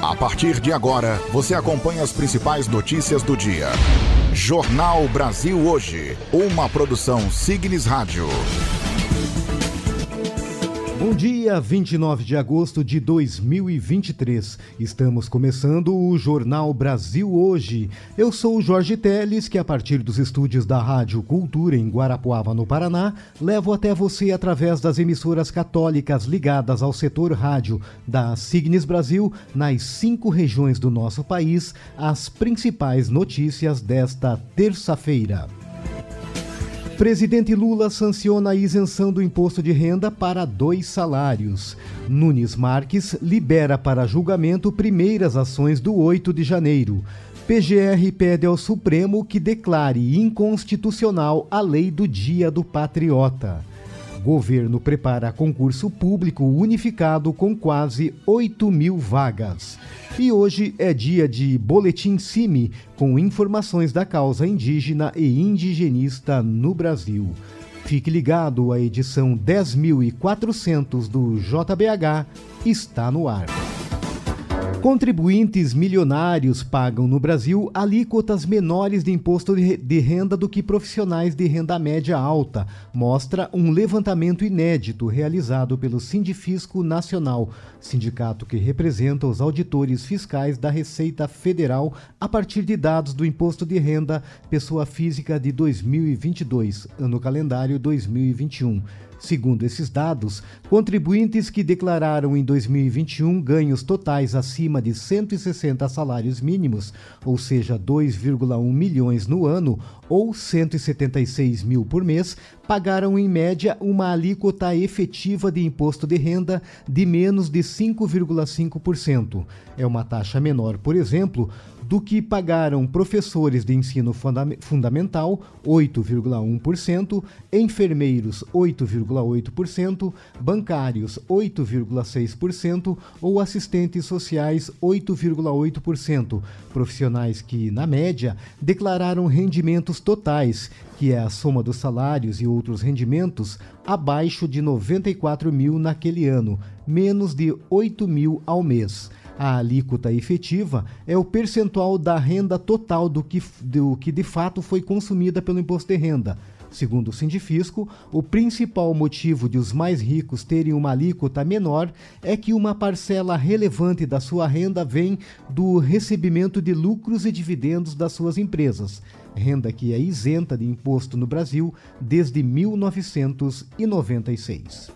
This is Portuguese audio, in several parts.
A partir de agora, você acompanha as principais notícias do dia. Jornal Brasil Hoje, uma produção Signes Rádio. Bom dia, 29 de agosto de 2023. Estamos começando o Jornal Brasil Hoje. Eu sou o Jorge Teles, que a partir dos estúdios da Rádio Cultura em Guarapuava, no Paraná, levo até você através das emissoras católicas ligadas ao setor rádio da Signes Brasil, nas cinco regiões do nosso país, as principais notícias desta terça-feira. Presidente Lula sanciona a isenção do imposto de renda para dois salários. Nunes Marques libera para julgamento primeiras ações do 8 de janeiro. PGR pede ao Supremo que declare inconstitucional a lei do Dia do Patriota. Governo prepara concurso público unificado com quase 8 mil vagas. E hoje é dia de Boletim CIMI, com informações da causa indígena e indigenista no Brasil. Fique ligado, a edição 10.400 do JBH está no ar. Contribuintes milionários pagam no Brasil alíquotas menores de imposto de renda do que profissionais de renda média alta, mostra um levantamento inédito realizado pelo Sindifisco Nacional, sindicato que representa os auditores fiscais da Receita Federal a partir de dados do imposto de renda pessoa física de 2022, ano calendário 2021. Segundo esses dados, contribuintes que declararam em 2021 ganhos totais acima de 160 salários mínimos, ou seja, 2,1 milhões no ano ou 176 mil por mês, pagaram em média uma alíquota efetiva de imposto de renda de menos de 5,5%. É uma taxa menor, por exemplo, do que pagaram professores de ensino funda fundamental, 8,1%, enfermeiros, 8,8%, bancários, 8,6% ou assistentes sociais, 8,8%. Profissionais que, na média, declararam rendimentos totais, que é a soma dos salários e outros rendimentos, abaixo de 94 mil naquele ano, menos de 8 mil ao mês. A alíquota efetiva é o percentual da renda total do que, do que de fato foi consumida pelo imposto de renda. Segundo o Sindifisco, o principal motivo de os mais ricos terem uma alíquota menor é que uma parcela relevante da sua renda vem do recebimento de lucros e dividendos das suas empresas, renda que é isenta de imposto no Brasil desde 1996.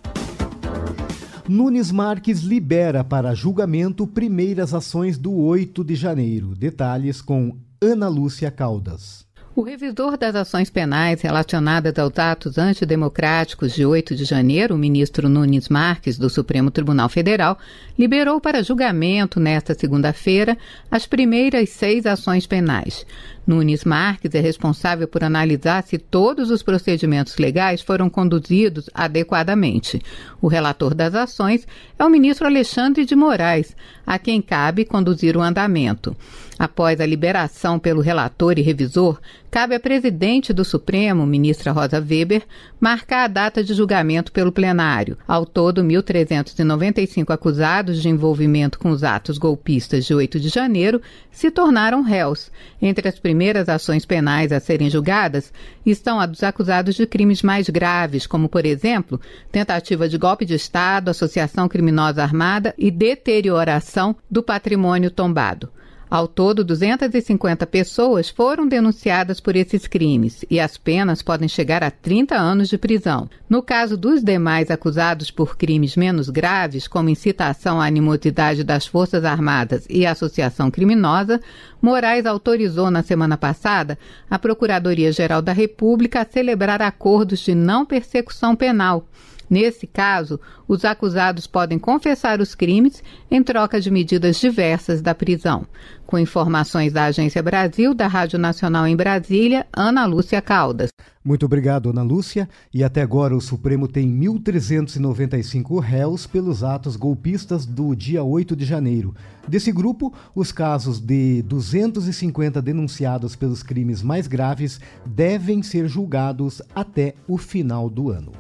Nunes Marques libera para julgamento primeiras ações do 8 de janeiro. Detalhes com Ana Lúcia Caldas. O revisor das ações penais relacionadas aos atos antidemocráticos de 8 de janeiro, o ministro Nunes Marques, do Supremo Tribunal Federal, liberou para julgamento nesta segunda-feira as primeiras seis ações penais. Nunes Marques é responsável por analisar se todos os procedimentos legais foram conduzidos adequadamente. O relator das ações é o ministro Alexandre de Moraes, a quem cabe conduzir o andamento. Após a liberação pelo relator e revisor, cabe à presidente do Supremo, ministra Rosa Weber, marcar a data de julgamento pelo plenário. Ao todo, 1.395 acusados de envolvimento com os atos golpistas de 8 de janeiro se tornaram réus. Entre as primeiras ações penais a serem julgadas estão a dos acusados de crimes mais graves, como, por exemplo, tentativa de golpe de Estado, associação criminosa armada e deterioração do patrimônio tombado. Ao todo, 250 pessoas foram denunciadas por esses crimes e as penas podem chegar a 30 anos de prisão. No caso dos demais acusados por crimes menos graves, como incitação à animosidade das Forças Armadas e associação criminosa, Moraes autorizou na semana passada a Procuradoria-Geral da República a celebrar acordos de não persecução penal Nesse caso, os acusados podem confessar os crimes em troca de medidas diversas da prisão. Com informações da Agência Brasil, da Rádio Nacional em Brasília, Ana Lúcia Caldas. Muito obrigado, Ana Lúcia. E até agora o Supremo tem 1.395 réus pelos atos golpistas do dia 8 de janeiro. Desse grupo, os casos de 250 denunciados pelos crimes mais graves devem ser julgados até o final do ano.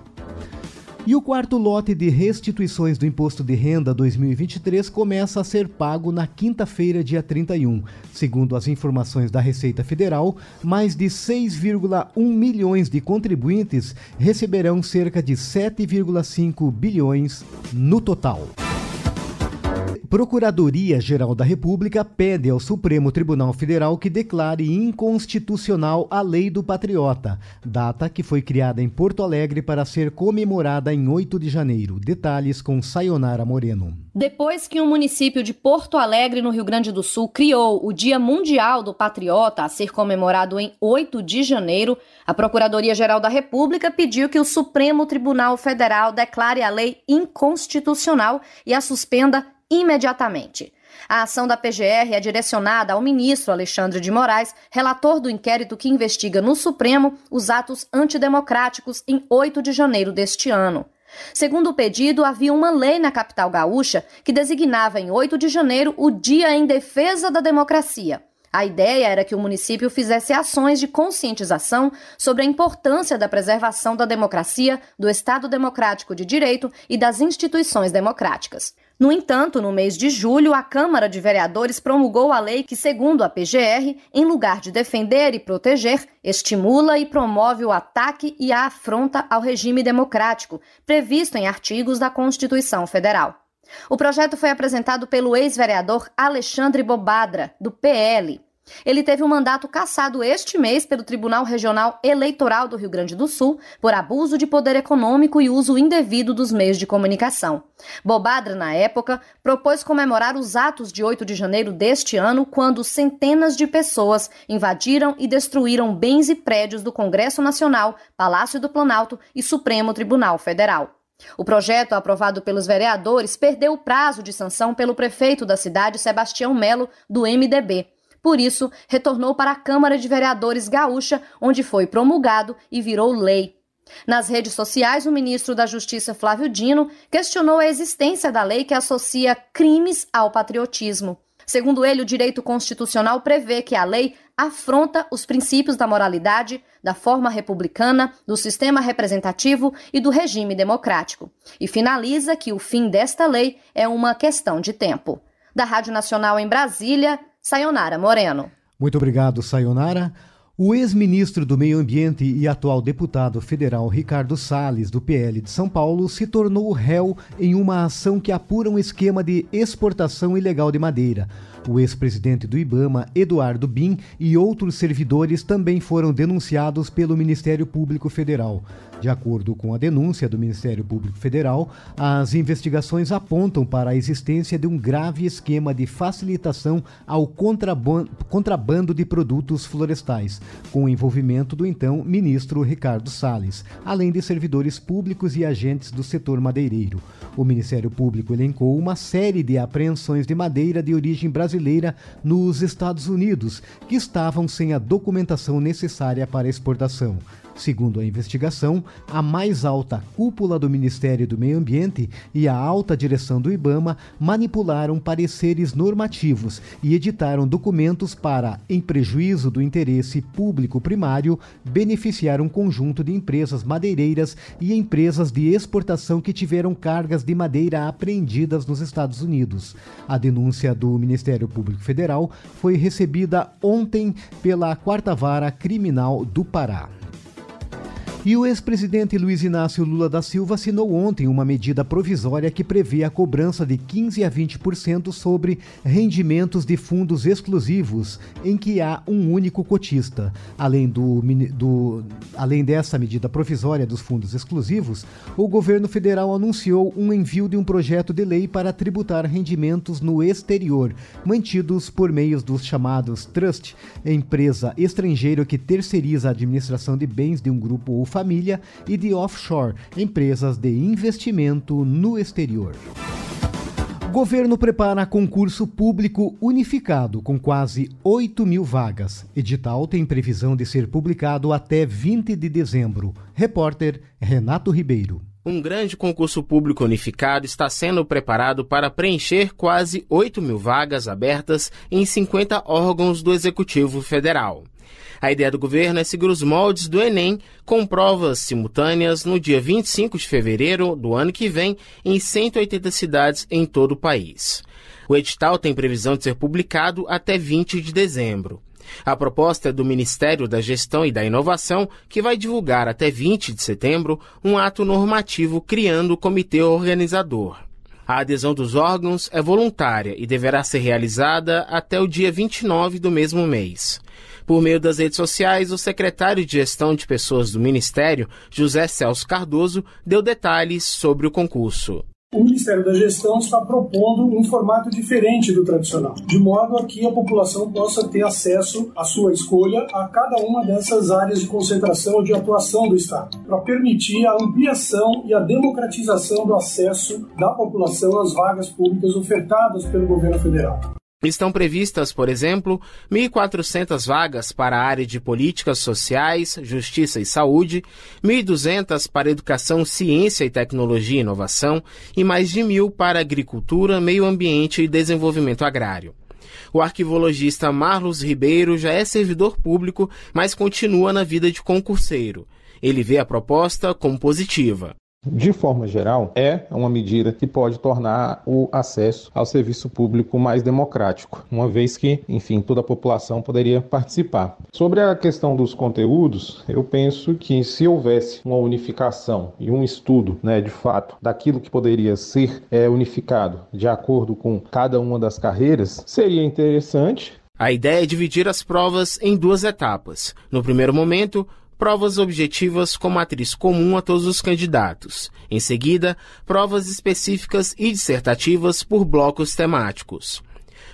E o quarto lote de restituições do Imposto de Renda 2023 começa a ser pago na quinta-feira, dia 31. Segundo as informações da Receita Federal, mais de 6,1 milhões de contribuintes receberão cerca de 7,5 bilhões no total. Procuradoria-Geral da República pede ao Supremo Tribunal Federal que declare inconstitucional a Lei do Patriota, data que foi criada em Porto Alegre para ser comemorada em 8 de janeiro. Detalhes com Sayonara Moreno. Depois que o município de Porto Alegre, no Rio Grande do Sul, criou o Dia Mundial do Patriota a ser comemorado em 8 de janeiro, a Procuradoria-Geral da República pediu que o Supremo Tribunal Federal declare a lei inconstitucional e a suspenda imediatamente. A ação da PGR é direcionada ao ministro Alexandre de Moraes, relator do inquérito que investiga no Supremo os atos antidemocráticos em 8 de janeiro deste ano. Segundo o pedido, havia uma lei na capital gaúcha que designava em 8 de janeiro o Dia em Defesa da Democracia. A ideia era que o município fizesse ações de conscientização sobre a importância da preservação da democracia, do Estado democrático de direito e das instituições democráticas. No entanto, no mês de julho, a Câmara de Vereadores promulgou a lei que, segundo a PGR, em lugar de defender e proteger, estimula e promove o ataque e a afronta ao regime democrático, previsto em artigos da Constituição Federal. O projeto foi apresentado pelo ex-vereador Alexandre Bobadra, do PL. Ele teve um mandato cassado este mês pelo Tribunal Regional Eleitoral do Rio Grande do Sul por abuso de poder econômico e uso indevido dos meios de comunicação. Bobadra, na época, propôs comemorar os atos de 8 de janeiro deste ano, quando centenas de pessoas invadiram e destruíram bens e prédios do Congresso Nacional, Palácio do Planalto e Supremo Tribunal Federal. O projeto, aprovado pelos vereadores, perdeu o prazo de sanção pelo prefeito da cidade, Sebastião Melo, do MDB. Por isso, retornou para a Câmara de Vereadores Gaúcha, onde foi promulgado e virou lei. Nas redes sociais, o ministro da Justiça Flávio Dino questionou a existência da lei que associa crimes ao patriotismo. Segundo ele, o direito constitucional prevê que a lei afronta os princípios da moralidade, da forma republicana, do sistema representativo e do regime democrático. E finaliza que o fim desta lei é uma questão de tempo. Da Rádio Nacional em Brasília, Sayonara Moreno. Muito obrigado, Sayonara. O ex-ministro do Meio Ambiente e atual deputado federal Ricardo Salles, do PL de São Paulo, se tornou réu em uma ação que apura um esquema de exportação ilegal de madeira. O ex-presidente do Ibama, Eduardo Bin, e outros servidores também foram denunciados pelo Ministério Público Federal. De acordo com a denúncia do Ministério Público Federal, as investigações apontam para a existência de um grave esquema de facilitação ao contrabando de produtos florestais, com o envolvimento do então ministro Ricardo Salles, além de servidores públicos e agentes do setor madeireiro. O Ministério Público elencou uma série de apreensões de madeira de origem brasileira nos Estados Unidos, que estavam sem a documentação necessária para exportação. Segundo a investigação, a mais alta cúpula do Ministério do Meio Ambiente e a alta direção do IBAMA manipularam pareceres normativos e editaram documentos para, em prejuízo do interesse público primário, beneficiar um conjunto de empresas madeireiras e empresas de exportação que tiveram cargas de madeira apreendidas nos Estados Unidos. A denúncia do Ministério Público Federal foi recebida ontem pela Quarta Vara Criminal do Pará. E o ex-presidente Luiz Inácio Lula da Silva assinou ontem uma medida provisória que prevê a cobrança de 15 a 20% sobre rendimentos de fundos exclusivos em que há um único cotista. Além, do, do, além dessa medida provisória dos fundos exclusivos, o governo federal anunciou um envio de um projeto de lei para tributar rendimentos no exterior, mantidos por meio dos chamados trust, empresa estrangeira que terceiriza a administração de bens de um grupo ou família e de offshore, empresas de investimento no exterior. Governo prepara concurso público unificado com quase 8 mil vagas. Edital tem previsão de ser publicado até 20 de dezembro. Repórter Renato Ribeiro. Um grande concurso público unificado está sendo preparado para preencher quase 8 mil vagas abertas em 50 órgãos do Executivo Federal. A ideia do governo é seguir os moldes do Enem, com provas simultâneas no dia 25 de fevereiro do ano que vem em 180 cidades em todo o país. O edital tem previsão de ser publicado até 20 de dezembro. A proposta é do Ministério da Gestão e da Inovação, que vai divulgar até 20 de setembro um ato normativo criando o comitê organizador. A adesão dos órgãos é voluntária e deverá ser realizada até o dia 29 do mesmo mês. Por meio das redes sociais, o secretário de Gestão de Pessoas do Ministério, José Celso Cardoso, deu detalhes sobre o concurso o Ministério da Gestão está propondo um formato diferente do tradicional, de modo a que a população possa ter acesso à sua escolha a cada uma dessas áreas de concentração ou de atuação do Estado, para permitir a ampliação e a democratização do acesso da população às vagas públicas ofertadas pelo governo federal. Estão previstas, por exemplo, 1.400 vagas para a área de políticas sociais, justiça e saúde, 1.200 para educação, ciência e tecnologia e inovação e mais de mil para agricultura, meio ambiente e desenvolvimento agrário. O arquivologista Marlos Ribeiro já é servidor público, mas continua na vida de concurseiro. Ele vê a proposta como positiva de forma geral, é uma medida que pode tornar o acesso ao serviço público mais democrático, uma vez que, enfim, toda a população poderia participar. Sobre a questão dos conteúdos, eu penso que se houvesse uma unificação e um estudo, né, de fato, daquilo que poderia ser é, unificado de acordo com cada uma das carreiras, seria interessante. A ideia é dividir as provas em duas etapas. No primeiro momento, provas objetivas com matriz comum a todos os candidatos. Em seguida, provas específicas e dissertativas por blocos temáticos.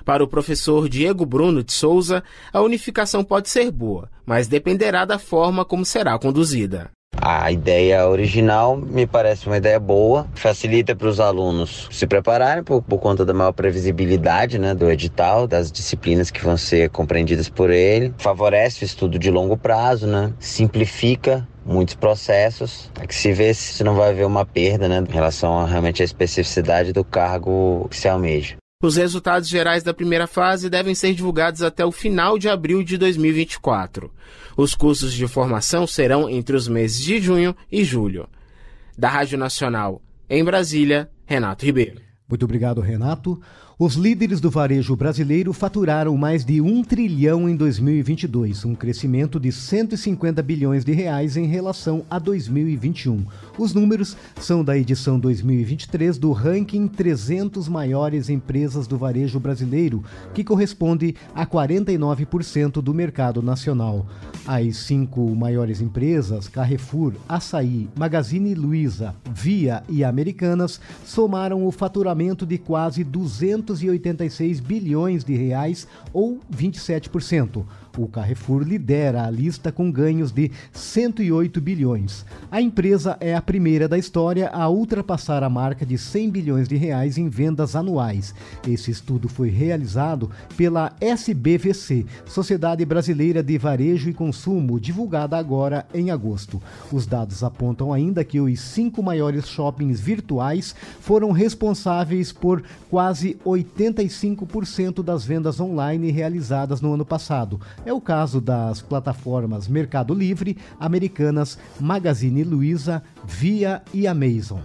Para o professor Diego Bruno de Souza, a unificação pode ser boa, mas dependerá da forma como será conduzida. A ideia original me parece uma ideia boa, facilita para os alunos se prepararem por, por, conta da maior previsibilidade né, do edital, das disciplinas que vão ser compreendidas por ele, favorece o estudo de longo prazo, né, simplifica muitos processos, é que se vê se não vai haver uma perda né, em relação a, realmente à especificidade do cargo que se almeja. Os resultados gerais da primeira fase devem ser divulgados até o final de abril de 2024. Os cursos de formação serão entre os meses de junho e julho. Da Rádio Nacional, em Brasília, Renato Ribeiro. Muito obrigado, Renato. Os líderes do varejo brasileiro faturaram mais de um trilhão em 2022, um crescimento de 150 bilhões de reais em relação a 2021. Os números são da edição 2023 do ranking 300 maiores empresas do varejo brasileiro, que corresponde a 49% do mercado nacional. As cinco maiores empresas, Carrefour, Açaí, Magazine Luiza, Via e Americanas, somaram o faturamento de quase 200 286 bilhões de reais ou 27%. O Carrefour lidera a lista com ganhos de 108 bilhões. A empresa é a primeira da história a ultrapassar a marca de 100 bilhões de reais em vendas anuais. Esse estudo foi realizado pela SBVC, Sociedade Brasileira de Varejo e Consumo, divulgada agora em agosto. Os dados apontam ainda que os cinco maiores shoppings virtuais foram responsáveis por quase 85% das vendas online realizadas no ano passado. É o caso das plataformas Mercado Livre, Americanas, Magazine Luiza, Via e Amazon.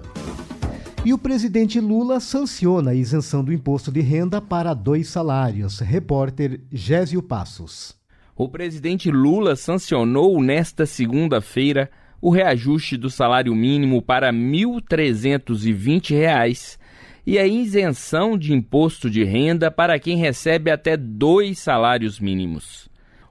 E o presidente Lula sanciona a isenção do imposto de renda para dois salários. Repórter Gésio Passos. O presidente Lula sancionou nesta segunda-feira o reajuste do salário mínimo para R$ 1.320 e a isenção de imposto de renda para quem recebe até dois salários mínimos.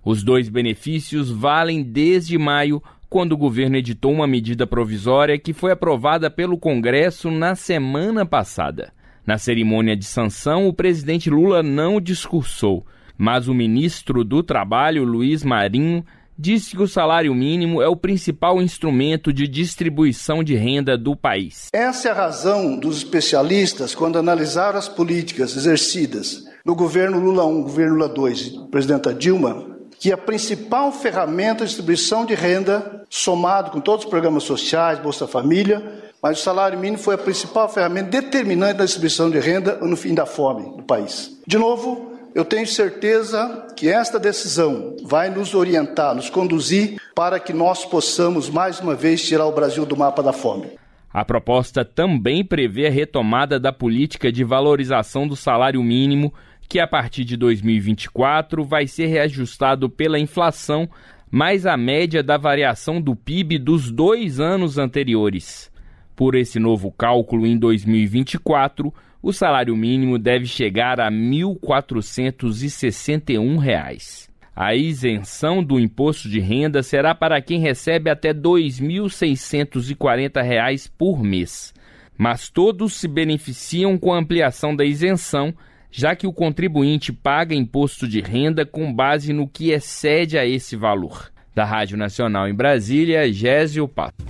Os dois benefícios valem desde maio, quando o governo editou uma medida provisória que foi aprovada pelo Congresso na semana passada. Na cerimônia de sanção, o presidente Lula não discursou, mas o ministro do Trabalho, Luiz Marinho, disse que o salário mínimo é o principal instrumento de distribuição de renda do país. Essa é a razão dos especialistas quando analisaram as políticas exercidas no governo Lula 1, governo Lula 2, presidenta Dilma, que a principal ferramenta de distribuição de renda, somado com todos os programas sociais, Bolsa Família, mas o salário mínimo foi a principal ferramenta determinante da distribuição de renda no fim da fome do país. De novo, Eu tenho certeza que esta decisão vai nos orientar, nos conduzir para que nós possamos mais uma vez tirar o Brasil do mapa da fome. A proposta também prevê a retomada da política de valorização do salário mínimo, que a partir de 2024 vai ser reajustado pela inflação, mais a média da variação do PIB dos dois anos anteriores. Por esse novo cálculo, em 2024, o salário mínimo deve chegar a R$ 1.461. A isenção do imposto de renda será para quem recebe até R$ 2.640 por mês. Mas todos se beneficiam com a ampliação da isenção, já que o contribuinte paga imposto de renda com base no que excede a esse valor. Da Rádio Nacional em Brasília, Gésio Pato.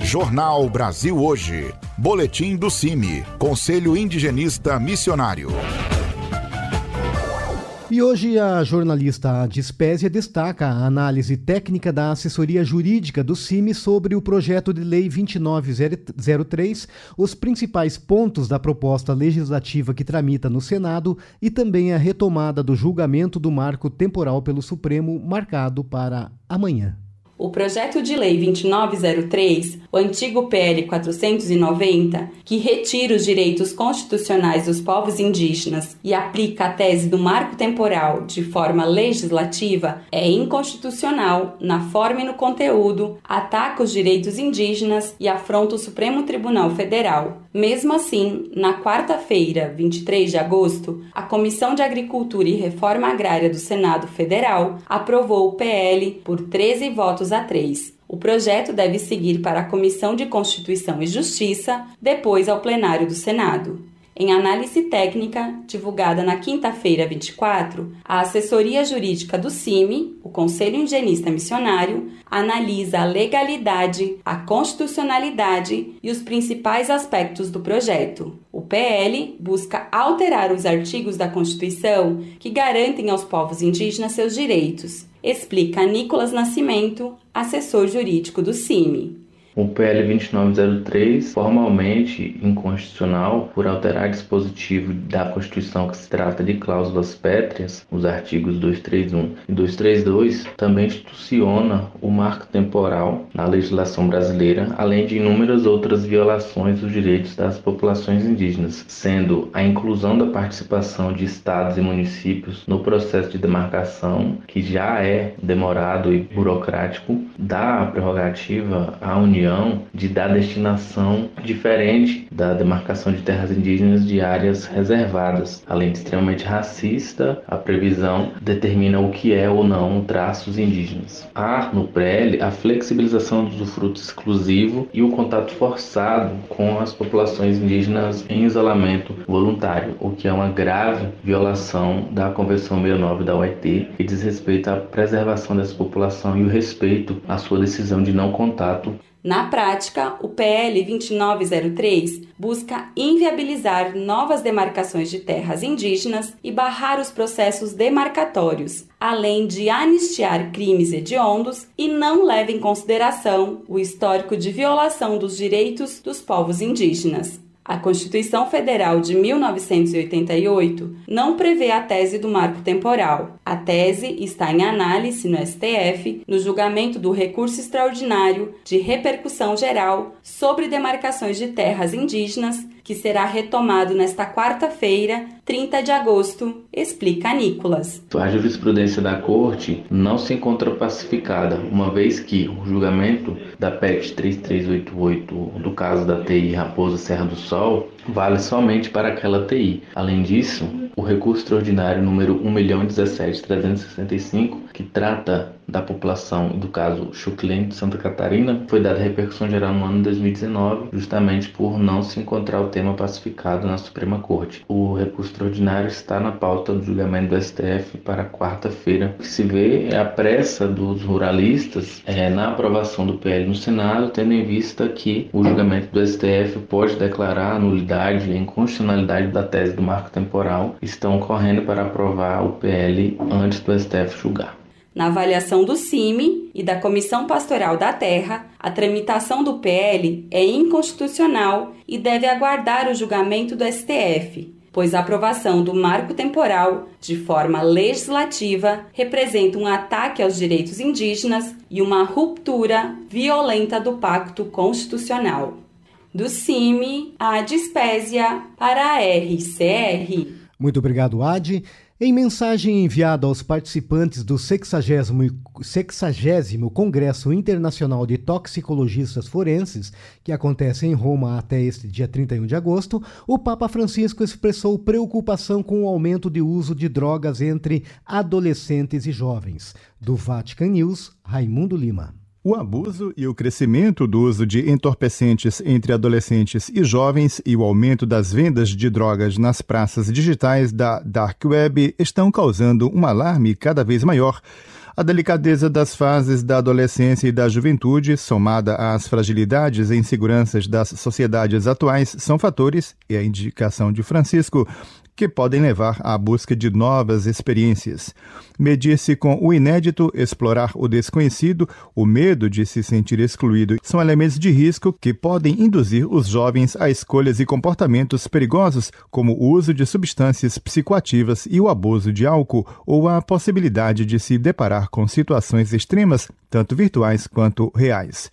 Jornal Brasil Hoje. Boletim do CIMI, Conselho Indigenista Missionário. E hoje a jornalista Dispésia destaca a análise técnica da assessoria jurídica do CIMI sobre o projeto de lei 2903, os principais pontos da proposta legislativa que tramita no Senado e também a retomada do julgamento do marco temporal pelo Supremo marcado para amanhã. O projeto de lei 2903, o antigo PL 490, que retira os direitos constitucionais dos povos indígenas e aplica a tese do marco temporal de forma legislativa, é inconstitucional na forma e no conteúdo, ataca os direitos indígenas e afronta o Supremo Tribunal Federal. Mesmo assim, na quarta-feira, 23 de agosto, a Comissão de Agricultura e Reforma Agrária do Senado Federal aprovou o PL por 13 votos a 3. O projeto deve seguir para a Comissão de Constituição e Justiça, depois ao plenário do Senado. Em análise técnica, divulgada na quinta-feira 24, a assessoria jurídica do CIMI, o Conselho Indigenista Missionário, analisa a legalidade, a constitucionalidade e os principais aspectos do projeto. O PL busca alterar os artigos da Constituição que garantem aos povos indígenas seus direitos, explica Nicolas Nascimento, assessor jurídico do CIMI o PL 2903 formalmente inconstitucional por alterar dispositivo da Constituição que se trata de cláusulas pétreas, os artigos 231 e 232, também instituciona o marco temporal na legislação brasileira, além de inúmeras outras violações dos direitos das populações indígenas, sendo a inclusão da participação de estados e municípios no processo de demarcação, que já é demorado e burocrático, dá a prerrogativa à União União de dar destinação diferente da demarcação de terras indígenas de áreas reservadas. Além de extremamente racista, a previsão determina o que é ou não traços indígenas. Há no PREL a flexibilização do fruto exclusivo e o contato forçado com as populações indígenas em isolamento voluntário, o que é uma grave violação da Convenção 69 da OIT que diz respeito à preservação dessa população e o respeito à sua decisão de não contato na prática, o PL 2903 busca inviabilizar novas demarcações de terras indígenas e barrar os processos demarcatórios, além de anistiar crimes hediondos e não leva em consideração o histórico de violação dos direitos dos povos indígenas. A Constituição Federal de 1988 não prevê a tese do marco temporal. A tese está em análise no STF no julgamento do recurso extraordinário de repercussão geral sobre demarcações de terras indígenas, que será retomado nesta quarta-feira, 30 de agosto, explica Nicolas. A jurisprudência da Corte não se encontra pacificada, uma vez que o julgamento da PEC 3388 do caso da TI Raposa Serra do Sol vale somente para aquela TI. Além disso, o recurso extraordinário número 1.017.365, que trata da população do caso Chuclente de Santa Catarina, foi dada repercussão geral no ano de 2019, justamente por não se encontrar o tema pacificado na Suprema Corte. O recurso extraordinário está na pauta do julgamento do STF para quarta-feira. O que se vê é a pressa dos ruralistas é, na aprovação do PL no Senado, tendo em vista que o julgamento do STF pode declarar a nulidade e a inconstitucionalidade da tese do marco temporal, estão correndo para aprovar o PL antes do STF julgar. Na avaliação do CIMI e da Comissão Pastoral da Terra, a tramitação do PL é inconstitucional e deve aguardar o julgamento do STF. pois a aprovação do marco temporal de forma legislativa representa um ataque aos direitos indígenas e uma ruptura violenta do pacto constitucional. Do CIMI, a Dispésia para a RCR. Muito obrigado, Adi. Em mensagem enviada aos participantes do 60, 60 Congresso Internacional de Toxicologistas Forenses, que acontece em Roma até este dia 31 de agosto, o Papa Francisco expressou preocupação com o aumento de uso de drogas entre adolescentes e jovens. Do Vatican News, Raimundo Lima. O abuso e o crescimento do uso de entorpecentes entre adolescentes e jovens e o aumento das vendas de drogas nas praças digitais da Dark Web estão causando um alarme cada vez maior. A delicadeza das fases da adolescência e da juventude, somada às fragilidades e inseguranças das sociedades atuais, são fatores, e a indicação de Francisco, que podem levar à busca de novas experiências. Medir-se com o inédito, explorar o desconhecido, o medo de se sentir excluído são elementos de risco que podem induzir os jovens a escolhas e comportamentos perigosos, como o uso de substâncias psicoativas e o abuso de álcool, ou a possibilidade de se deparar com situações extremas, tanto virtuais quanto reais.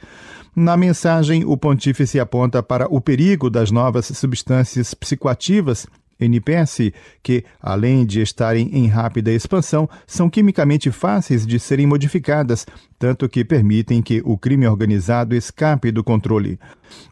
Na mensagem, o pontífice aponta para o perigo das novas substâncias psicoativas NPS, que, além de estarem em rápida expansão, são quimicamente fáceis de serem modificadas, tanto que permitem que o crime organizado escape do controle.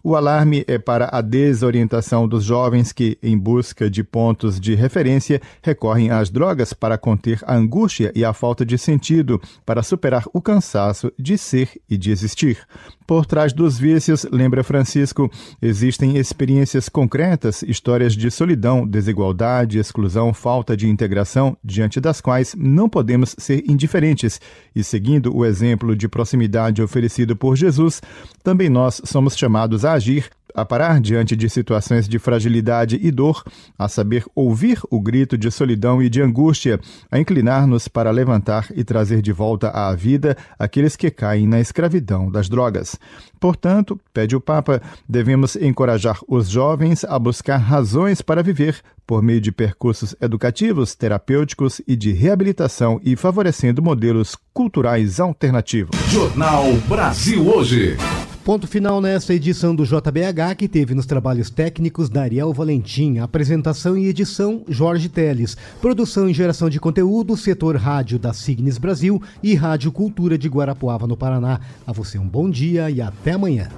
O alarme é para a desorientação dos jovens que, em busca de pontos de referência, recorrem às drogas para conter a angústia e a falta de sentido, para superar o cansaço de ser e de existir. Por trás dos vícios, lembra Francisco, existem experiências concretas, histórias de solidão, desigualdade, exclusão, falta de integração, diante das quais não podemos ser indiferentes. E seguindo o exemplo de proximidade oferecido por Jesus, também nós somos chamados a agir a parar diante de situações de fragilidade e dor, a saber ouvir o grito de solidão e de angústia, a inclinar-nos para levantar e trazer de volta à vida aqueles que caem na escravidão das drogas. Portanto, pede o Papa, devemos encorajar os jovens a buscar razões para viver por meio de percursos educativos, terapêuticos e de reabilitação e favorecendo modelos culturais alternativos. Jornal Brasil Hoje. Ponto final nesta edição do JBH, que teve nos trabalhos técnicos Dariel Valentim, apresentação e edição Jorge Teles, produção e geração de conteúdo, setor rádio da Signes Brasil e Rádio Cultura de Guarapuava, no Paraná. A você um bom dia e até amanhã.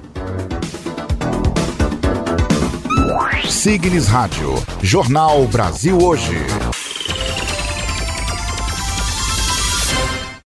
Signes Rádio, Jornal Brasil Hoje.